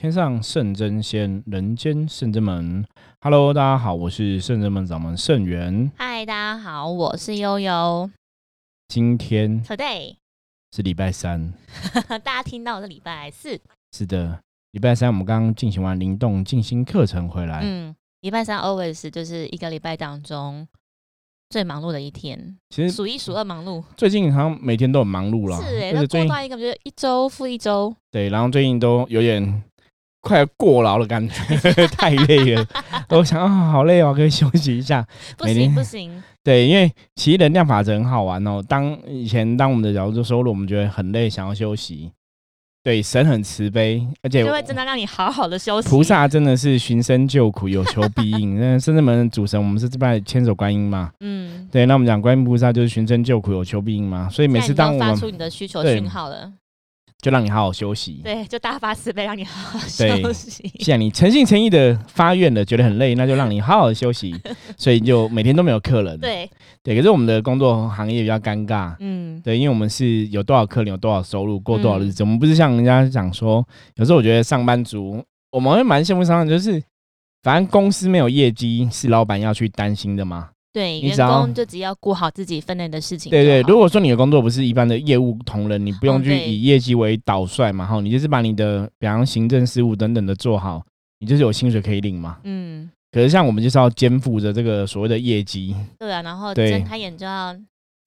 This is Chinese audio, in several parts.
天上圣真仙，人间圣真门。Hello，大家好，我是圣真门掌门圣元。嗨，大家好，我是悠悠。今天 Today 是礼拜三，大家听到是礼拜四。是的，礼拜三我们刚刚进行完灵动静心课程回来。嗯，礼拜三 always 就是一个礼拜当中最忙碌的一天，其实数一数二忙碌。最近好像每天都很忙碌了，是哎，那过到一个就是一周复一周。对，然后最近都有点快过劳的感觉，太累了，我想啊，好累哦，可以休息一下。不行不行，对，因为其实能量法则很好玩哦。当以前当我们的角度收入，我们觉得很累，想要休息。对，神很慈悲，而且就会真的让你好好的休息。菩萨真的是寻声救苦，有求必应。那圣至门的主神，我们是这拜千手观音嘛？嗯，对，那我们讲观音菩萨就是寻声救苦，有求必应嘛。所以每次当我们发出你的需求对讯号了，就让你好好休息。对，就大发慈悲让你好好休息。既然你诚心诚意的发愿了，觉得很累，那就让你好好的休息。所以就每天都没有客人。对，对，可是我们的工作行业比较尴尬。嗯，对，因为我们是有多少客人，有多少收入，过多少日子。我们不是像人家讲说，有时候我觉得上班族，我们会蛮羡慕上班，就是反正公司没有业绩，是老板要去担心的嘛。对，员工就只要顾好自己分内的事情就对对，如果说你的工作不是一般的业务同仁，你不用去以业绩为导帅嘛，哈，你就是把你的比方行政事务等等的做好，你就是有薪水可以领嘛。嗯，可是像我们就是要肩负着这个所谓的业绩，对啊，然后对。睁开眼就要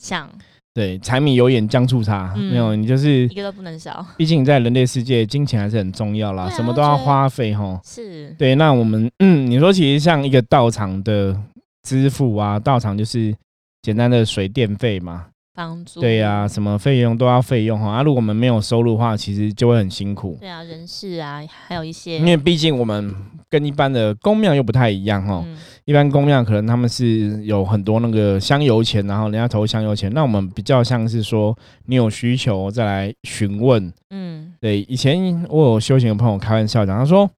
想，对，柴米油盐酱醋茶，嗯。没有你就是一，个都不能少。毕竟在人类世界，金钱还是很重要啦，啊什么都要花费哈。是，对，那我们嗯，你说其实像一个道场的支付啊，到场就是简单的水电费嘛，房租，对呀、什么费用都要费用哈。啊，如果我们没有收入的话，其实就会很辛苦，对啊，人事啊，还有一些，因为毕竟我们跟一般的公庙又不太一样哈。嗯，一般公庙可能他们是有很多那个香油钱，然后人家投香油钱，那我们比较像是说你有需求再来询问。嗯，对，以前我有修行的朋友开玩笑讲，他说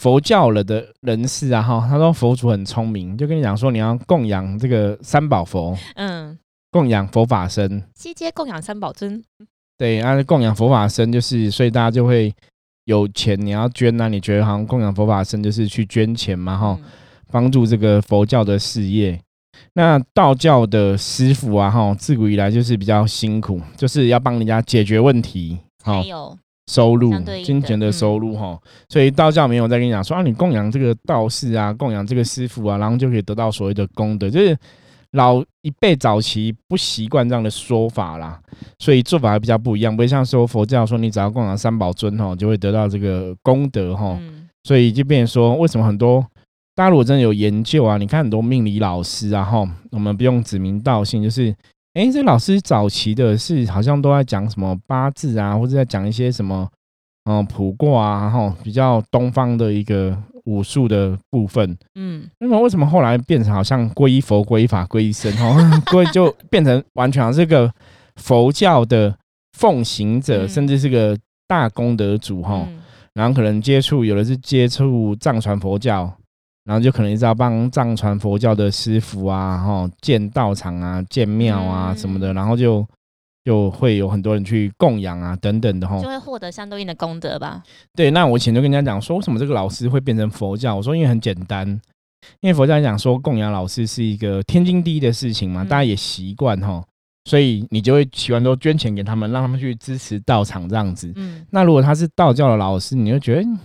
佛教了的人士啊，哈，他说佛祖很聪明，就跟你讲说你要供养这个三宝佛，嗯，供养佛法僧，西街供养三宝尊，对，啊，供养佛法僧就是，所以大家就会有钱你要捐啊，你觉得好像供养佛法僧就是去捐钱嘛，哈、嗯。帮助这个佛教的事业。那道教的师傅啊，哈，自古以来就是比较辛苦，就是要帮人家解决问题，好还有，收入金钱的收入哈、所以道教没有在跟你讲说啊，你供养这个道士啊，供养这个师傅啊，然后就可以得到所谓的功德，就是老一辈早期不习惯这样的说法啦，所以做法还比较不一样，不会像说佛教说你只要供养三宝尊哈，就会得到这个功德哈、嗯，所以就变成说，为什么很多大家如果真的有研究啊，你看很多命理老师啊，哈，我们不用指名道姓，就是，诶，这老师早期的是好像都在讲什么八字啊，或者在讲一些什么，嗯、卜卦啊，然后，比较东方的一个武术的部分。嗯，那么为什么后来变成好像皈依佛、皈依法、皈依僧，哦，皈就变成完全好像是个佛教的奉行者，嗯。甚至是个大功德主，哈、嗯。然后可能接触有的是接触藏传佛教，然后就可能一直要帮藏传佛教的师傅啊，哈建道场啊、建庙啊嗯什么的，然后就就会有很多人去供养啊等等的哈就。会获得相对应的功德吧。对，那我以前就跟人家讲说，为什么这个老师会变成佛教？我说因为很简单，因为佛教讲说供养老师是一个天经地义的事情嘛，嗯大家也习惯哈，所以你就会喜欢都捐钱给他们，让他们去支持道场这样子。嗯，那如果他是道教的老师，你就觉得嗯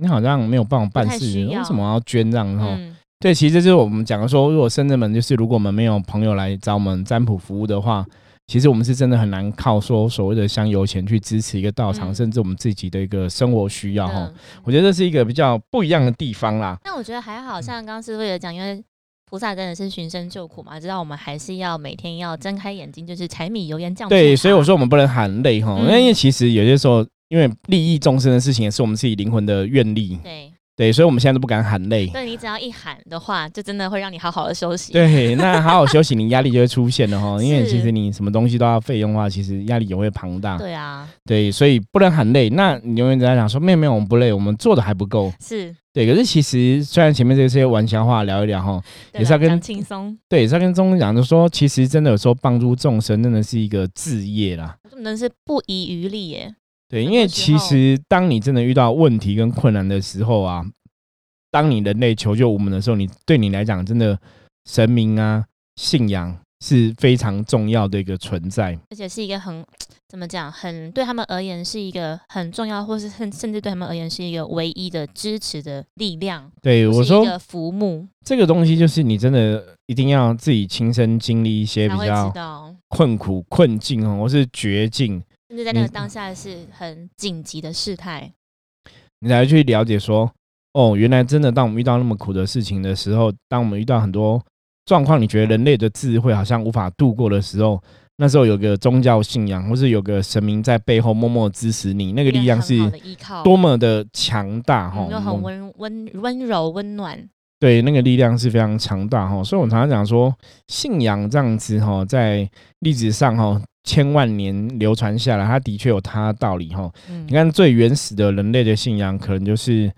你好像没有办法办事，情为什么要捐这样？哈、嗯，对，其实这就是我们讲的说，如果深圳门就是如果我们没有朋友来找我们占卜服务的话，其实我们是真的很难靠说所谓的香油钱去支持一个道场，嗯。甚至我们自己的一个生活需要哈。嗯我觉得这是一个比较不一样的地方啦。但我觉得还好像刚刚师傅也讲，因为菩萨真的是寻声救苦嘛，知道我们还是要每天要睁开眼睛，就是柴米油盐酱醋对，所以我说我们不能喊累哈，嗯。因为其实有些时候，因为利益众生的事情也是我们自己灵魂的愿力，对，对，所以我们现在都不敢喊累。对你只要一喊的话，就真的会让你好好的休息。对，那好好休息，你压力就会出现了 哈。因为其实你什么东西都要费用的话，其实压力也会庞大。对啊，对，所以不能喊累。那你永远在讲说，妹妹，我们不累，我们做的还不够。是，对，可是其实虽然前面这些玩笑话聊一聊哈，也是要跟轻松，对，也是要跟中讲就说，其实真的有时候帮助众生真的是一个志业啦。真的是不遗余力耶。对，因为其实当你真的遇到问题跟困难的时候啊，当你人类求救无门的时候，你对你来讲，真的神明啊、信仰是非常重要的一个存在。而且是一个很怎么讲，很对他们而言是一个很重要，或是甚甚至对他们而言是一个唯一的支持的力量。对我说是一，个浮木，这个东西就是你真的一定要自己亲身经历一些比较，困苦、困境哦，或是绝境，甚至在那个当下是很紧急的事态。你才去了解说，哦，原来真的当我们遇到那么苦的事情的时候，当我们遇到很多状况，你觉得人类的智慧好像无法度过的时候，那时候有个宗教信仰，或是有个神明在背后默默支持你，那个力量是多么的强大哈！嗯又很温温温柔温暖。对，那个力量是非常强大哈，所以我常常讲说，信仰这样子哈，在历史上哈千万年流传下来，它的确有它的道理哈。嗯你，看最原始的人类的信仰，可能就是，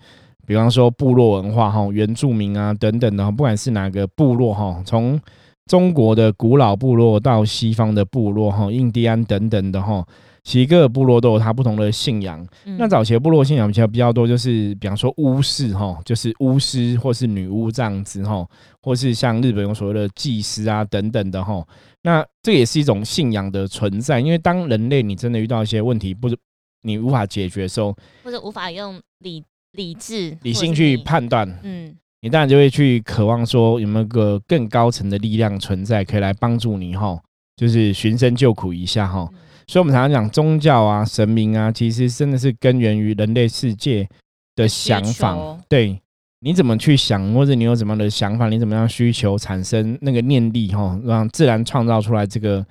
比方说部落文化哈，原住民啊等等的，不管是哪个部落哈，从中国的古老部落到西方的部落哈，印第安等等的哈，其实各个部落都有它不同的信仰。嗯那早期的部落信仰比较比较多，就是比方说巫师哈，就是巫师或是女巫这样子哈，或是像日本有所谓的祭司啊等等的哈。那这也是一种信仰的存在，因为当人类你真的遇到一些问题，不是你无法解决的时候，或者无法用理理智、理性去判断，嗯，你当然就会去渴望说有没有个更高层的力量存在，可以来帮助你哈，就是寻声救苦一下哈。嗯所以，我们常常讲宗教啊、神明啊，其实真的是根源于人类世界的想法求。对，你怎么去想，或者你有怎么样的想法，你怎么样需求产生那个念力哈，让自然创造出来这个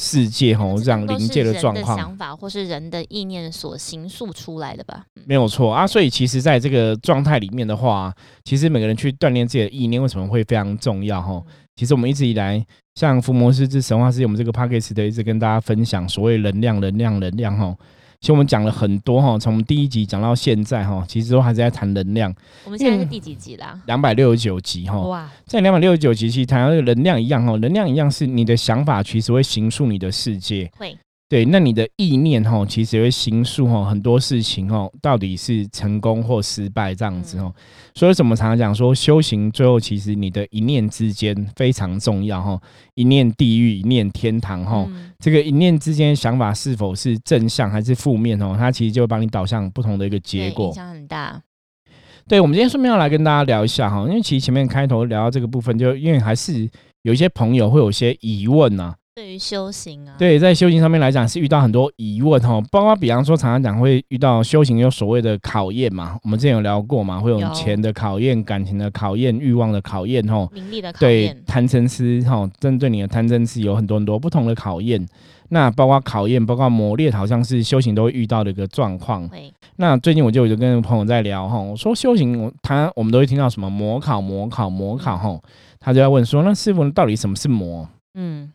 世界哈，这样都是临界的人状况。想法或是人的意念所形塑出来的吧？嗯没有错啊，所以其实在这个状态里面的话，其实每个人去锻炼自己的意念，为什么会非常重要哈？其实我们一直以来，像伏魔师之神话世界，我们这个 p a c k a g e 的一直跟大家分享所谓能量、能量、能量哈。其实我们讲了很多哈，从第一集讲到现在哈，其实都还是在谈能量。我们现在是第几集啦？两百六十九集哈，哇，在两百六十九集其实谈到这个能量一样哈，能量一样是你的想法，其实会形塑你的世界。会对，那你的意念哈，其实也会形塑哈很多事情哦，到底是成功或失败这样子哦。所以怎么常常讲说修行最后其实你的一念之间非常重要哈，一念地狱，一念天堂哈。嗯这个一念之间想法是否是正向还是负面哦，它其实就会帮你导向不同的一个结果对影。响很大。对，我们今天顺便要来跟大家聊一下哈，因为其实前面开头聊到这个部分，就因为还是有一些朋友会有些疑问呐、对于修行啊，对，在修行上面来讲是遇到很多疑问哈，包括比方说常常讲会遇到修行有所谓的考验嘛，我们之前有聊过嘛，会有有钱的考验、感情的考验、欲望的考验哈。名利的考对验，贪嗔痴哈，针对你的贪嗔痴有很多很多不同的考验，那包括考验，包括磨练，好像是修行都会遇到的一个状况。会那最近我就有跟朋友在聊哈，我说修行，我他我们都会听到什么模考、模考、模考哈，他就在问说，那师傅到底什么是魔？嗯，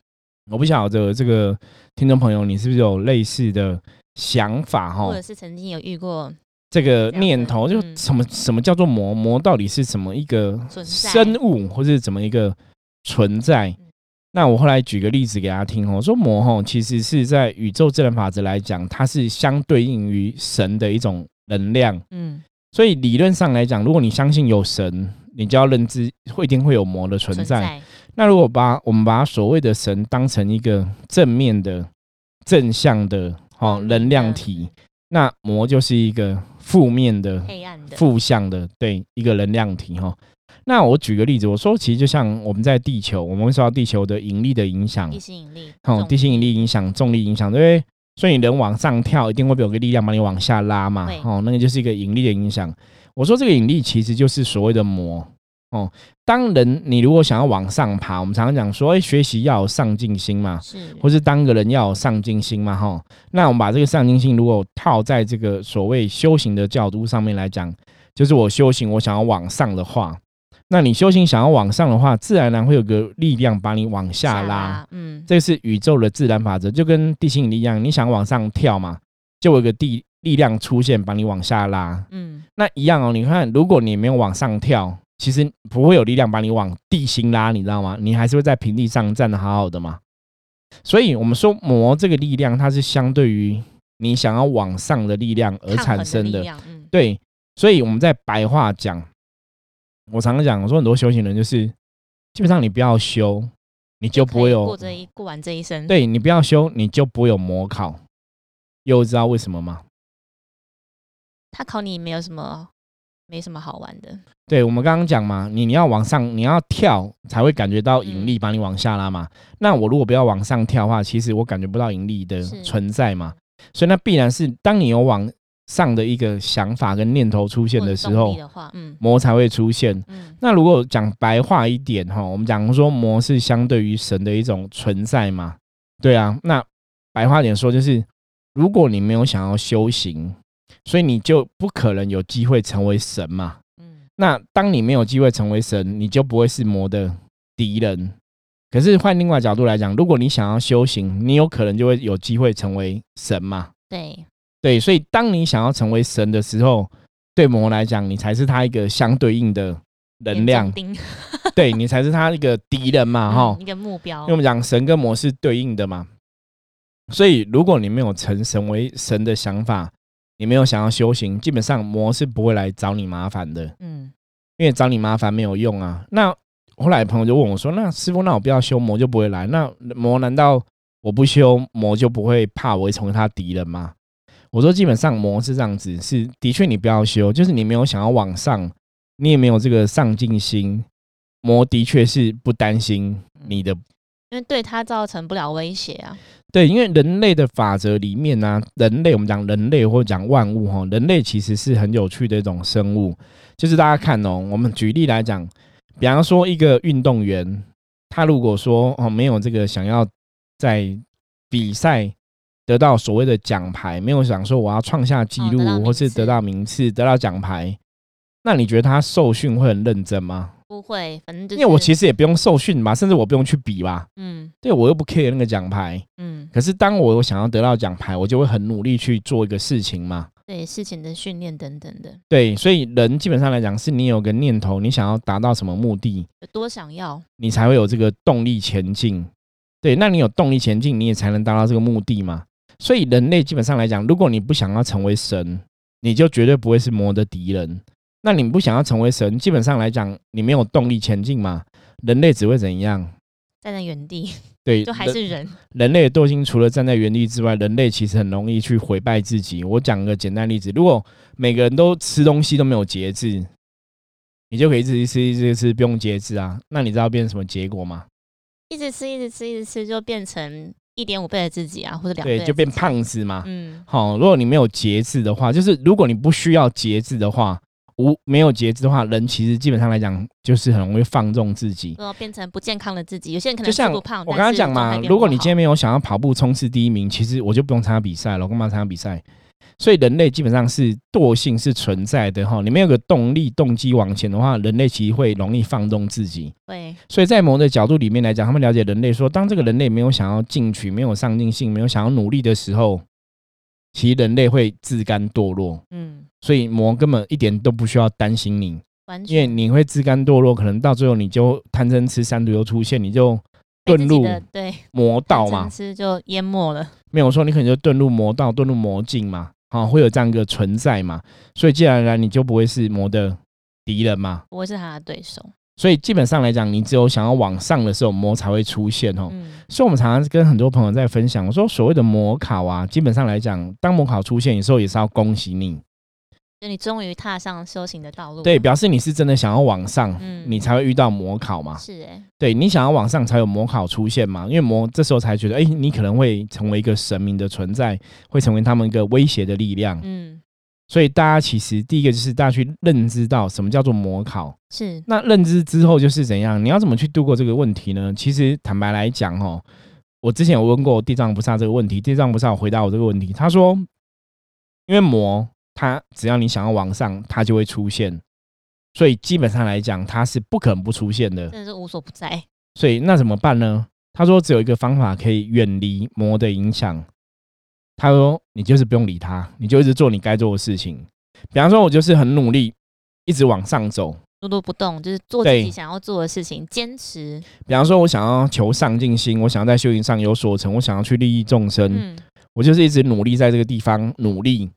我不晓得这个听众朋友，你是不是有类似的想法哈或者？是曾经有遇过这个念头就嗯什么什么叫做魔？魔到底是什么一个生物，或是怎么一个存在嗯？那我后来举个例子给大家听哦，说魔吼其实是在宇宙自然法则来讲，它是相对应于神的一种能量。嗯所以理论上来讲，如果你相信有神，你就要认知会一定会有魔的存在。存在，那如果把我们把所谓的神当成一个正面的、正向的哦能量体，那魔就是一个负面的、黑暗的，负向的，对一个能量体哈、那我举个例子，我说其实就像我们在地球，我们会受到地球的引力的影响。地，心引力，哦，地心引力影响、重力影响，对不对？所以你人往上跳，一定会有个力量把你往下拉嘛会，哦，那个就是一个引力的影响。我说这个引力其实就是所谓的魔哦。当人你如果想要往上爬，我们常常讲说，哎，学习要有上进心嘛，是或是当个人要有上进心嘛，哈。那我们把这个上进心如果套在这个所谓修行的角度上面来讲，就是我修行我想要往上的话，那你修行想要往上的话，自然而然会有个力量把你往下拉。，嗯，这是宇宙的自然法则，就跟地心引力一样，你想往上跳嘛，就有一个地力量出现把你往下拉。嗯，那一样哦，你看，如果你没有往上跳，其实不会有力量把你往地心拉，你知道吗？你还是会在平地上站得好好的嘛。所以，我们说魔这个力量，它是相对于你想要往上的力量而产生的。对，所以我们在白话讲，我常常讲，我说很多修行人就是，基本上你不要修，你就不会有过这一过完这一生。，对你不要修，你就不会有魔考。又知道为什么吗？他考你没有什么，没什么好玩的。对我们刚刚讲嘛，你你要往上，你要跳才会感觉到引力把你往下拉嘛。那我如果不要往上跳的话，其实我感觉不到引力的存在嘛。所以那必然是当你有往上的一个想法跟念头出现的时候魔才会出现。嗯，那如果讲白话一点哈，我们讲说魔是相对于神的一种存在嘛，对啊。那白话点说就是，如果你没有想要修行，所以你就不可能有机会成为神嘛。嗯，那当你没有机会成为神，你就不会是魔的敌人。可是换另外角度来讲，如果你想要修行，你有可能就会有机会成为神嘛。对，对，所以当你想要成为神的时候，对魔来讲，你才是他一个相对应的能量对你才是他一个敌人嘛，哈、嗯一个目标因为我。们讲神跟魔是对应的嘛，所以如果你没有成神为神的想法，你没有想要修行，基本上魔是不会来找你麻烦的，嗯，因为找你麻烦没有用啊。那后来朋友就问我说：“那师傅，那我不要修魔就不会来？那魔难道我不修魔就不会怕我会成为他敌人吗？”我说：“基本上魔是这样子，是的确你不要修，就是你没有想要往上，你也没有这个上进心，魔的确是不担心你的因为对他造成不了威胁啊。对，因为人类的法则里面呢、人类我们讲人类或者讲万物哈，人类其实是很有趣的一种生物。就是大家看哦，我们举例来讲，比方说一个运动员，他如果说哦没有这个想要在比赛得到所谓的奖牌，没有想说我要创下纪录、或是得到名次、得到奖牌，那你觉得他受训会很认真吗？不会，反正就是因为我其实也不用受训嘛，甚至我不用去比吧，嗯对我又不 care 那个奖牌。嗯，可是当我想要得到奖牌，我就会很努力去做一个事情嘛。对事情的训练等等的，对，所以人基本上来讲，是你有个念头，你想要达到什么目的，有多想要，你才会有这个动力前进。对，那你有动力前进，你也才能达到这个目的嘛。所以人类基本上来讲，如果你不想要成为神，你就绝对不会是魔的敌人。那你不想要成为神，基本上来讲，你没有动力前进嘛，人类只会怎样？站在原地对，就还是人，人类的惰性除了站在原地之外，人类其实很容易去毁败自己。我讲个简单例子，如果每个人都吃东西都没有节制，你就可以一直吃一直吃，不用节制啊。那你知道变成什么结果吗？一直吃一直吃一直吃，就变成一点五倍的自己啊，或者两倍对，就变。胖子嘛。嗯，好、如果你没有节制的话，就是如果你不需要节制的话，无没有节制的话，人其实基本上来讲就是很容易放纵自己。变成不健康的自己。有些人可能就像吃不胖，我刚刚讲嘛，如果你今天天没有想要跑步冲刺第一名，其实我就不用参加比赛了，我干嘛参加比赛？所以人类基本上是惰性是存在的哈，你没有个动力、动机往前的话，人类其实会容易放纵自己。对，所以在某的角度里面来讲，他们了解人类说，当这个人类没有想要进取、没有上进性、没有想要努力的时候，其实人类会自甘堕落。嗯，所以魔根本一点都不需要担心你，完因为全你会自甘堕落，可能到最后你就贪嗔痴三毒又出现，你就被自己遁入的对魔道嘛。吃就淹没了。没有说你可能就遁入魔道、遁入魔境嘛，好、会有这样一个存在嘛，所以既然而然你就不会是魔的敌人嘛，不会是他的对手。所以基本上来讲，你只有想要往上的时候，魔才会出现哦。嗯，所以我们常常跟很多朋友在分享，我说所谓的魔考啊，基本上来讲，当魔考出现的时候，也是要恭喜你，就你终于踏上修行的道路。对，表示你是真的想要往上，嗯你才会遇到模考嘛。是哎，对你想要往上才有模考出现嘛，因为魔这时候才觉得，哎、你可能会成为一个神明的存在，会成为他们一个威胁的力量。嗯，所以大家其实第一个就是大家去认知到什么叫做模考。是那认知之后就是怎样？你要怎么去度过这个问题呢？其实坦白来讲，哦，我之前有问过地藏菩萨这个问题，地藏菩萨有回答我这个问题，他说，因为魔它只要你想要往上，它就会出现，所以基本上来讲，它是不可能不出现的。真的是无所不在。所以那怎么办呢？他说只有一个方法可以远离魔的影响。他说你就是不用理他，你就一直做你该做的事情。比方说，我就是很努力，一直往上走。碌碌不动，就是做自己想要做的事情，坚持。比方说，我想要求上进心，我想要在修行上有所成，我想要去利益众生，嗯，我就是一直努力在这个地方努力。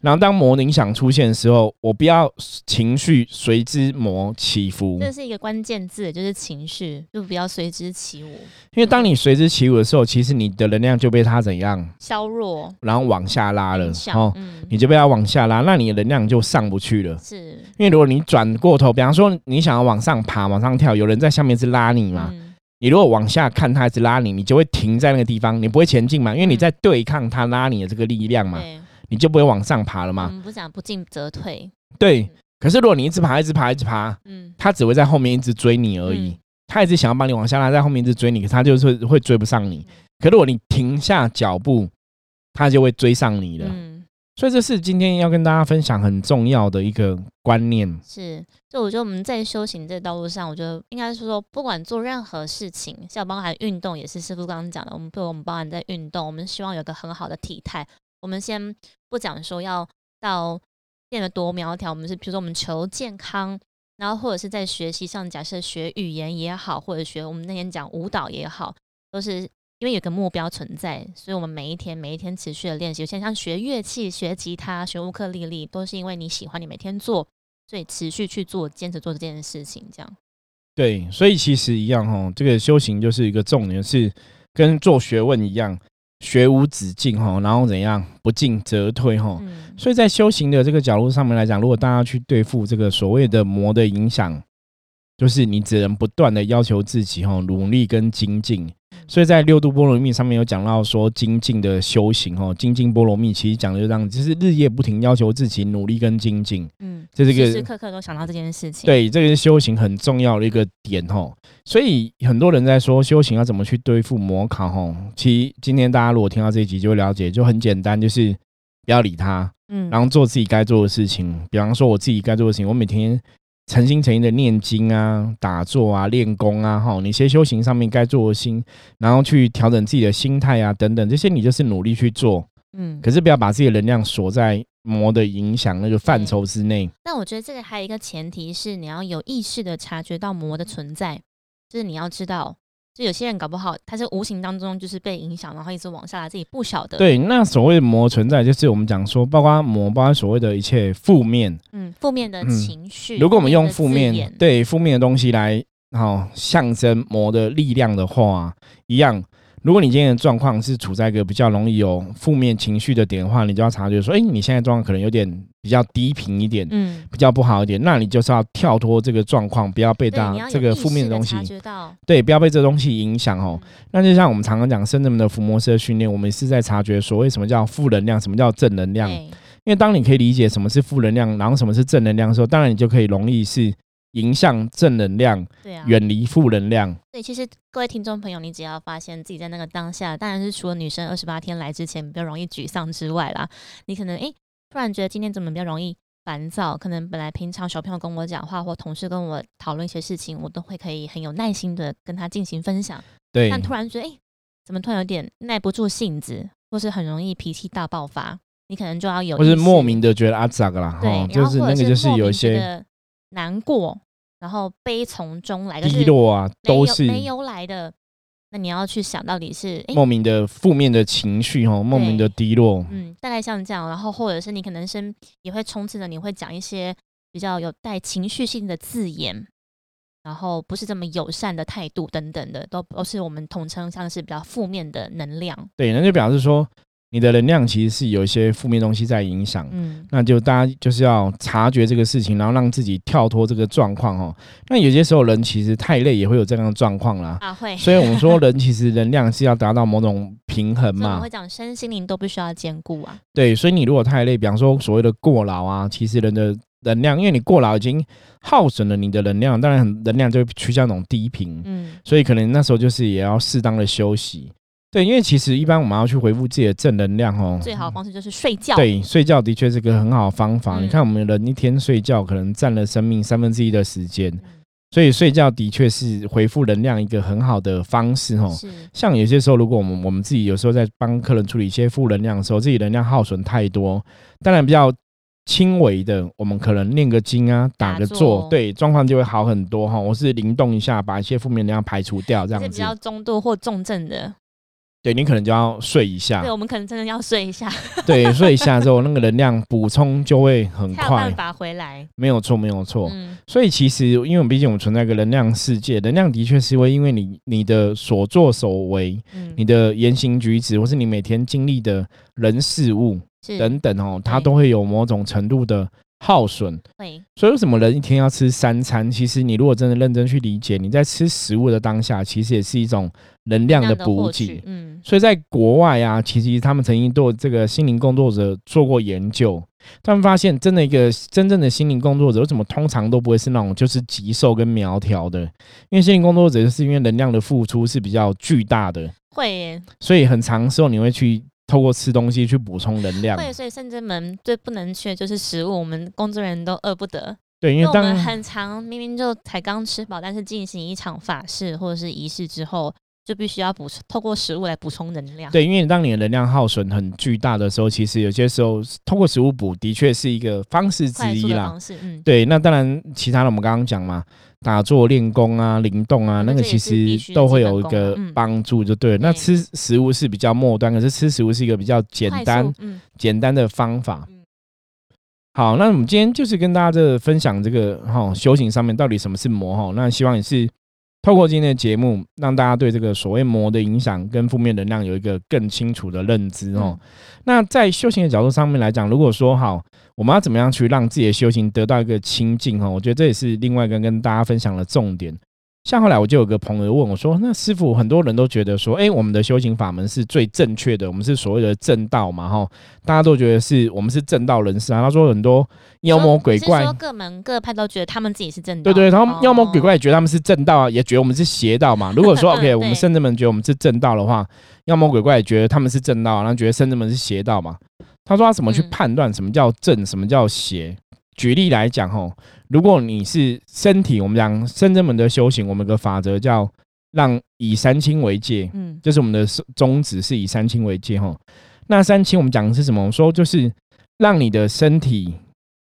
然后当魔铃响出现的时候，我不要情绪随之魔起伏。这是一个关键字，就是情绪，就不要随之起舞。因为当你随之起舞的时候，其实你的能量就被它怎样削弱，然后往下拉了。哦，你就被它往下拉，那你的能量就上不去了。是，因为如果你转过头，比方说你想要往上爬、往上跳，有人在下面是拉你嘛？你如果往下看，他一直拉你，你就会停在那个地方，你不会前进嘛？因为你在对抗他拉你的这个力量嘛。你就不会往上爬了吗？不讲不进则退。对，可是如果你一直爬，一直爬，一直爬，嗯，他只会在后面一直追你而已。他一直想要把你往下拉，在后面一直追你，可他就是会追不上你。可如果你停下脚步，他就会追上你了。嗯，所以这是今天要跟大家分享很重要的一个观念。是，就我觉得我们在修行这道路上，我觉得应该是说，不管做任何事情，像包含运动，也是师傅刚刚讲的，我们如我们包含在运动，我们希望有个很好的体态。我们先不讲说要到变得多苗条，我们是比如说我们求健康，然后或者是在学习上，假设学语言也好，或者学我们那天讲舞蹈也好，都是因为有个目标存在，所以我们每一天每一天持续的练习。现在像学乐器、学吉他、学乌克丽丽，都是因为你喜欢，你每天做，所以持续去做，坚持做这件事情。这样对，所以其实一样哦，这个修行就是一个重点，是跟做学问一样。学无止境哈，然后怎样不进则退哈，所以在修行的这个角度上面来讲，如果大家去对付这个所谓的魔的影响，就是你只能不断的要求自己哈，努力跟精进。所以在六度波罗蜜上面有讲到说精进的修行哦，精进波罗蜜其实讲的就这样，就是日夜不停要求自己努力跟精进。嗯，这是个时时刻刻都想到这件事情。对，这个是修行很重要的一个点哦。所以很多人在说修行要怎么去对付魔考哦。其实今天大家如果听到这一集就会了解，就很简单，就是不要理他，嗯，然后做自己该做的事情。比方说我自己该做的事情，我每天。诚心诚意的念经啊、打坐啊、练功啊，哈，你些修行上面该做的心，然后去调整自己的心态啊，等等，这些你就是努力去做，嗯，可是不要把自己的能量锁在魔的影响那个范畴之内。那我觉得这个还有一个前提是，你要有意识的察觉到魔的存在，就是你要知道。就有些人搞不好，他是无形当中就是被影响，然后一直往下来，自己不晓得。对，那所谓魔存在，就是我们讲说，包括魔，包括所谓的一切负面，嗯，负面的情绪。如果我们用负面，对负面的东西来，好象征魔的力量的话，一样。如果你今天的状况是处在一个比较容易有负面情绪的点的话，你就要察觉说，哎，你现在状况可能有点比较低频一点，嗯，比较不好一点，那你就是要跳脱这个状况，不要被大这个负面的东西，对，不要被这东西影响哦。那就像我们常常讲，深圳的伏魔式的训练，我们是在察觉所谓什么叫负能量，什么叫正能量。因为当你可以理解什么是负能量，然后什么是正能量的时候，当然你就可以容易是。迎向正能量，对啊，远离负能量。对，其实各位听众朋友，你只要发现自己在那个当下，当然是除了女生二十八天来之前比较容易沮丧之外啦，你可能诶突然觉得今天怎么比较容易烦躁？可能本来平常小朋友跟我讲话，或同事跟我讨论一些事情，我都会可以很有耐心的跟他进行分享。对，但突然觉得诶怎么突然有点耐不住性子，或是很容易脾气大爆发，你可能就要有，或是莫名的觉得啊咋个啦？对，就是那个就是有一些难过。然后悲从中来，低落啊，都是没由来的。那你要去想到底是莫名的负面的情绪哈，莫名的低落。嗯，大概像这样。然后或者是你可能是也会充斥着，你会讲一些比较有带情绪性的字眼，然后不是这么友善的态度等等的，都都是我们统称像是比较负面的能量。对，那就表示说。你的能量其实是有一些负面东西在影响，嗯，那就大家就是要察觉这个事情，然后让自己跳脱这个状况哦。那有些时候人其实太累也会有这样的状况啦，啊会。所以我们说人其实能量是要达到某种平衡嘛，会讲身心灵都必须要兼顾啊。对，所以你如果太累，比方说所谓的过劳啊，其实人的能量，因为你过劳已经耗损了你的能量，当然能量就会趋向那种低频，嗯，所以可能那时候就是也要适当的休息。对，因为其实一般我们要去回复自己的正能量哦，最好的方式就是睡觉。对，睡觉的确是个很好的方法。你看，我们人一天睡觉可能占了生命三分之一的时间，所以睡觉的确是回复能量一个很好的方式哦。像有些时候，如果我们我们自己有时候在帮客人处理一些负能量的时候，自己能量耗损太多，当然比较轻微的，我们可能念个经啊，打个坐，对，状况就会好很多哈。我是灵动一下，把一些负面能量排除掉，这样子。比较中度或重症的。对你可能就要睡一下对，，我们可能真的要睡一下，对，睡一下之后，那个能量补充就会很快办，法回来。没有错，没有错。嗯，所以其实，因为毕竟我们存在一个能量世界，能量的确是会因为你你的所作所为、嗯你的言行举止，或是你每天经历的人事物等等哦，它都会有某种程度的耗损。对所以为什么人一天要吃三餐？其实你如果真的认真去理解，你在吃食物的当下，其实也是一种能量的补获给。嗯，所以在国外啊，其实他们曾经对这个心灵工作者做过研究，他们发现真的一个真正的心灵工作者，为什么通常都不会是那种就是极瘦跟苗条的？因为心灵工作者就是因为能量的付出是比较巨大的，会耶所以很长时候你会去透过吃东西去补充能量。对，所以甚至门最不能缺就是食物，我们工作人员都饿不得，对，因因为我们很长明明就才刚吃饱，但是进行一场法事或者是仪式之后，就必须要补充透过食物来补充能量。对，因为当你的能量耗损很巨大的时候，其实有些时候通过食物补的确是一个方式之一啦。方式，嗯，对，那当然，其他的我们刚刚讲嘛，打坐、练功啊、灵动啊，嗯那个其实都会有一个帮助，就对了。那吃食物是比较末端，可是吃食物是一个比较简单、嗯，简单的方法嗯。好，那我们今天就是跟大家这分享这个哈、修行上面到底什么是魔哈、那希望也是透过今天的节目，让大家对这个所谓魔的影响跟负面能量有一个更清楚的认知哦。嗯那在修行的角度上面来讲，如果说好，我们要怎么样去让自己的修行得到一个清净哦？我觉得这也是另外一个跟大家分享的重点。像后来我就有个朋友问我说：“那师傅，很多人都觉得说，哎、我们的修行法门是最正确的，我们是所谓的正道嘛，哈，大家都觉得是我们是正道人士啊。”他说很多妖魔鬼怪，说各门各派都觉得他们自己是正道，对对，然后妖魔鬼哦怪也觉得他们是正道啊，也觉得我们是邪道嘛。如果说 OK，我们圣人们觉得我们是正道的话，妖魔鬼怪也觉得他们是正道啊，然后觉得圣人们是邪道嘛。他说他怎么去嗯判断什么叫正，什么叫邪？举例来讲，吼，如果你是身体，我们讲圣人们的修行，我们有个法则叫让以三清为戒，嗯就是我们的宗旨，是以三清为戒吼。那三清我们讲的是什么？我们说就是让你的身体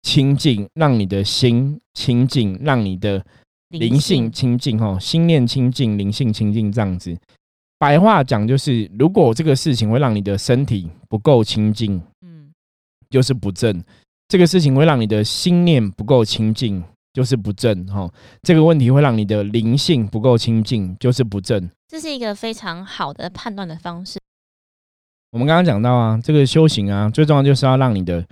清净，让你的心清净，让你的灵性清净哈，心念清净，灵性清净这样子。白话讲就是，如果这个事情会让你的身体不够清净，嗯就是不正；这个事情会让你的心念不够清净，就是不正哈。这个问题会让你的灵性不够清净，就是不正。这是一个非常好的判断的方式。我们刚刚讲到啊，这个修行啊，最重要就是要让你的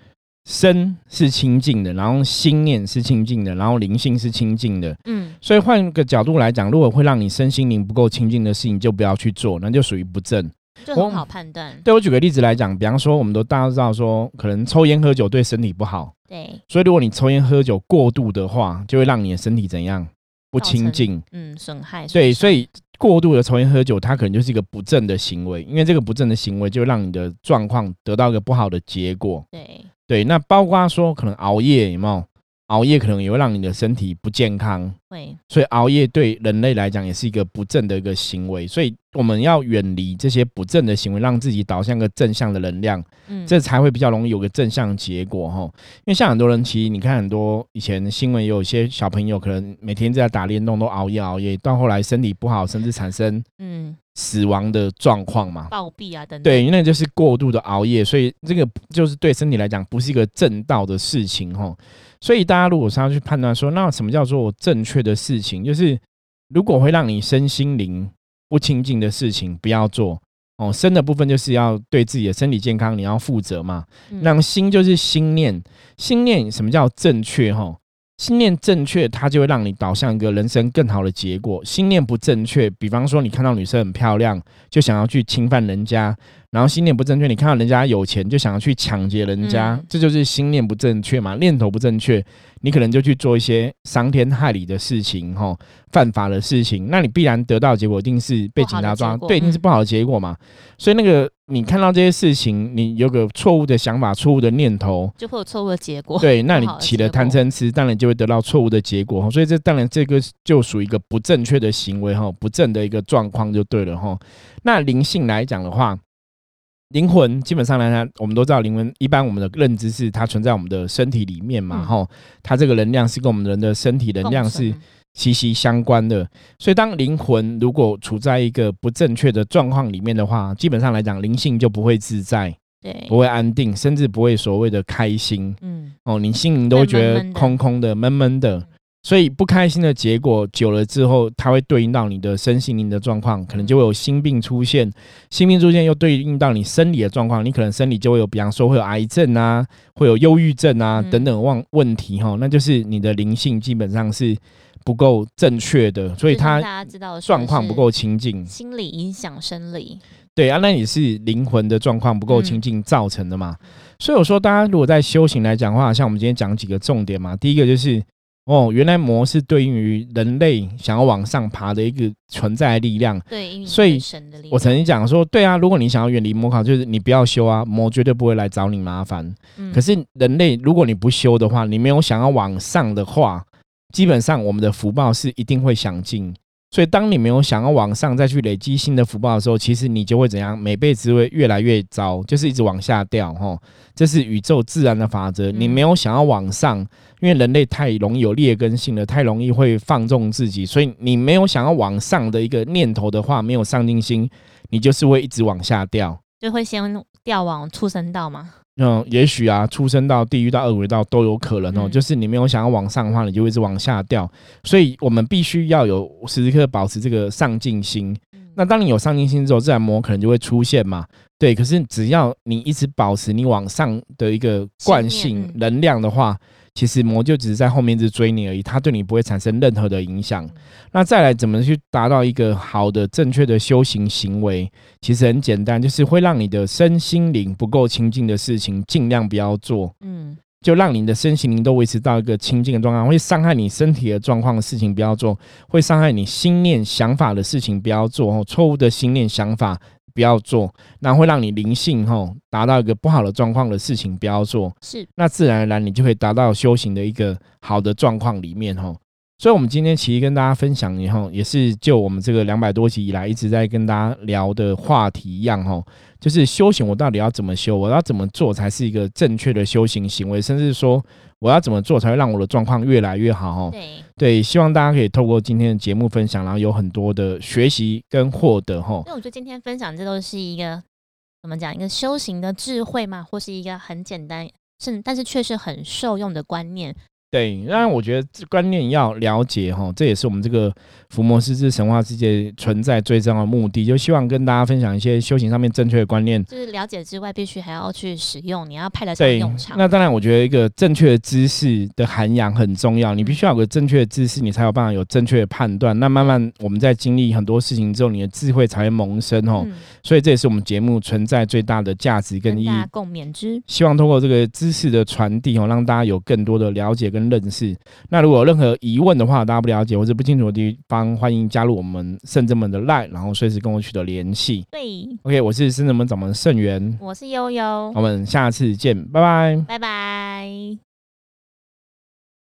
身是清净的，然后心念是清净的，然后灵性是清净的。嗯，所以换个角度来讲，如果会让你身心灵不够清净的事情，就不要去做，那就属于不正。我就很好判断。对我举个例子来讲，比方说，我们都大家都知道说，可能抽烟喝酒对身体不好，对，所以如果你抽烟喝酒过度的话，就会让你的身体怎样不清净。嗯，损害。对，所以过度的抽烟喝酒，它可能就是一个不正的行为，因为这个不正的行为就会让你的状况得到一个不好的结果。对，对，那包括说可能熬夜有没有？熬夜可能也会让你的身体不健康，会，所以熬夜对人类来讲也是一个不正的一个行为，所以我们要远离这些不正的行为，让自己导向一个正向的能量，嗯，这才会比较容易有个正向结果哈。因为像很多人，其实你看很多以前新闻，也有些小朋友可能每天在打电动都熬夜熬夜，到后来身体不好，甚至产生嗯死亡的状况嘛。暴毙啊等等。对，因为那就是过度的熬夜，所以这个就是对身体来讲不是一个正道的事情哈。所以大家如果是要去判断说，那什么叫做正确的事情，就是如果会让你身心灵不清净的事情，不要做哦。身的部分就是要对自己的身体健康你要负责嘛。嗯那心就是心念，心念什么叫正确哈？心念正确，它就会让你导向一个人生更好的结果。心念不正确，比方说你看到女生很漂亮，就想要去侵犯人家，然后心念不正确，你看到人家有钱就想要去抢劫人家，嗯这就是心念不正确嘛，念头不正确，你可能就去做一些伤天害理的事情，哈，犯法的事情，那你必然得到的结果一定是被警察抓，对，一定是嗯不好的结果嘛。所以那个你看到这些事情，你有个错误的想法、错误的念头，就会有错误的结果。对，那你起了贪嗔痴，当然就会得到错误的结果哈。所以这当然这个就属于一个不正确的行为哈，不正的一个状况就对了哈。那灵性来讲的话，灵魂基本上来讲，我们都知道灵魂一般我们的认知是它存在我们的身体里面嘛嗯哈、它这个能量是跟我们人的身体能量是息息相关的。所以，当灵魂如果处在一个不正确的状况里面的话，基本上来讲，灵性就不会自在，对，不会安定，甚至不会所谓的开心。嗯，哦，你心灵都会觉得空空的、闷闷的。所以不开心的结果久了之后，它会对应到你的身心灵的状况，可能就会有心病出现。心病出现又对应到你生理的状况，你可能生理就会有，比方说会有癌症啊，会有忧郁症啊嗯等等问问题哈，那就是你的灵性基本上是不够正确的，所以他大家知道状况不够清净。心理影响生理，对啊，那也是灵魂的状况不够清净造成的嘛。所以我说，大家如果在修行来讲的话，像我们今天讲几个重点嘛，第一个就是哦，原来魔是对应于人类想要往上爬的一个存在的力量。对，所以我曾经讲说，对啊，如果你想要远离魔考，就是你不要修啊，魔绝对不会来找你麻烦。嗯可是人类，如果你不修的话，你没有想要往上的话，基本上我们的福报是一定会享尽。所以，当你没有想要往上再去累积新的福报的时候，其实你就会怎样？每辈子会越来越糟，就是一直往下掉。哈，这是宇宙自然的法则。你嗯没有想要往上，因为人类太容易有劣根性了，太容易会放纵自己，所以你没有想要往上的一个念头的话，没有上进心，你就是会一直往下掉。就会先掉往畜生道嘛。嗯，也许啊，出生到地狱到恶鬼道都有可能哦。嗯就是你没有想要往上的话，你就会一直往下掉。所以我们必须要有时时刻刻保持这个上进心。嗯那当你有上进心之后，自然魔可能就会出现嘛。对，可是只要你一直保持你往上的一个惯性能量的话，其实魔就只是在后面一直追你而已，它对你不会产生任何的影响。那再来怎么去达到一个好的正确的修行行为？其实很简单，就是会让你的身心灵不够清净的事情，尽量不要做。嗯，就让你的身心灵都维持到一个清净的状况，会伤害你身体的状况的事情不要做，会伤害你心念想法的事情不要做，哦，错误的心念想法不要做，那会让你灵性吼达到一个不好的状况的事情不要做，是。那自然而然你就会达到修行的一个好的状况里面吼。所以，我们今天其实跟大家分享以后，也是就我们这个两百多集以来一直在跟大家聊的话题一样吼，就是修行我到底要怎么修，我要怎么做才是一个正确的修行行为，甚至说我要怎么做才会让我的状况越来越好吼。对，对，希望大家可以透过今天的节目分享，然后有很多的学习跟获得吼。因为我觉得今天分享这都是一个怎么讲，一个修行的智慧嘛，或是一个很简单，是但是却是很受用的观念。对，当然我觉得这观念要了解哈，这也是我们这个福摩斯之神话世界存在最重要的目的，就希望跟大家分享一些修行上面正确的观念。就是了解之外，必须还要去使用，你要派得上对用，场。那当然，我觉得一个正确的知识的涵养很重要，你必须要有个正确的知识，你才有办法有正确的判断。那慢慢我们在经历很多事情之后，你的智慧才会萌生哦。嗯，所以这也是我们节目存在最大的价值跟意义共勉之。希望通过这个知识的传递哦，让大家有更多的了解跟认识。那如果有任何疑问的话，大家不了解或者不清楚的地方，欢迎加入我们圣正门的 Line，然后随时跟我取得联系。对，OK，我是圣正门掌门盛元，我是悠悠我，们下次见，拜拜。拜拜。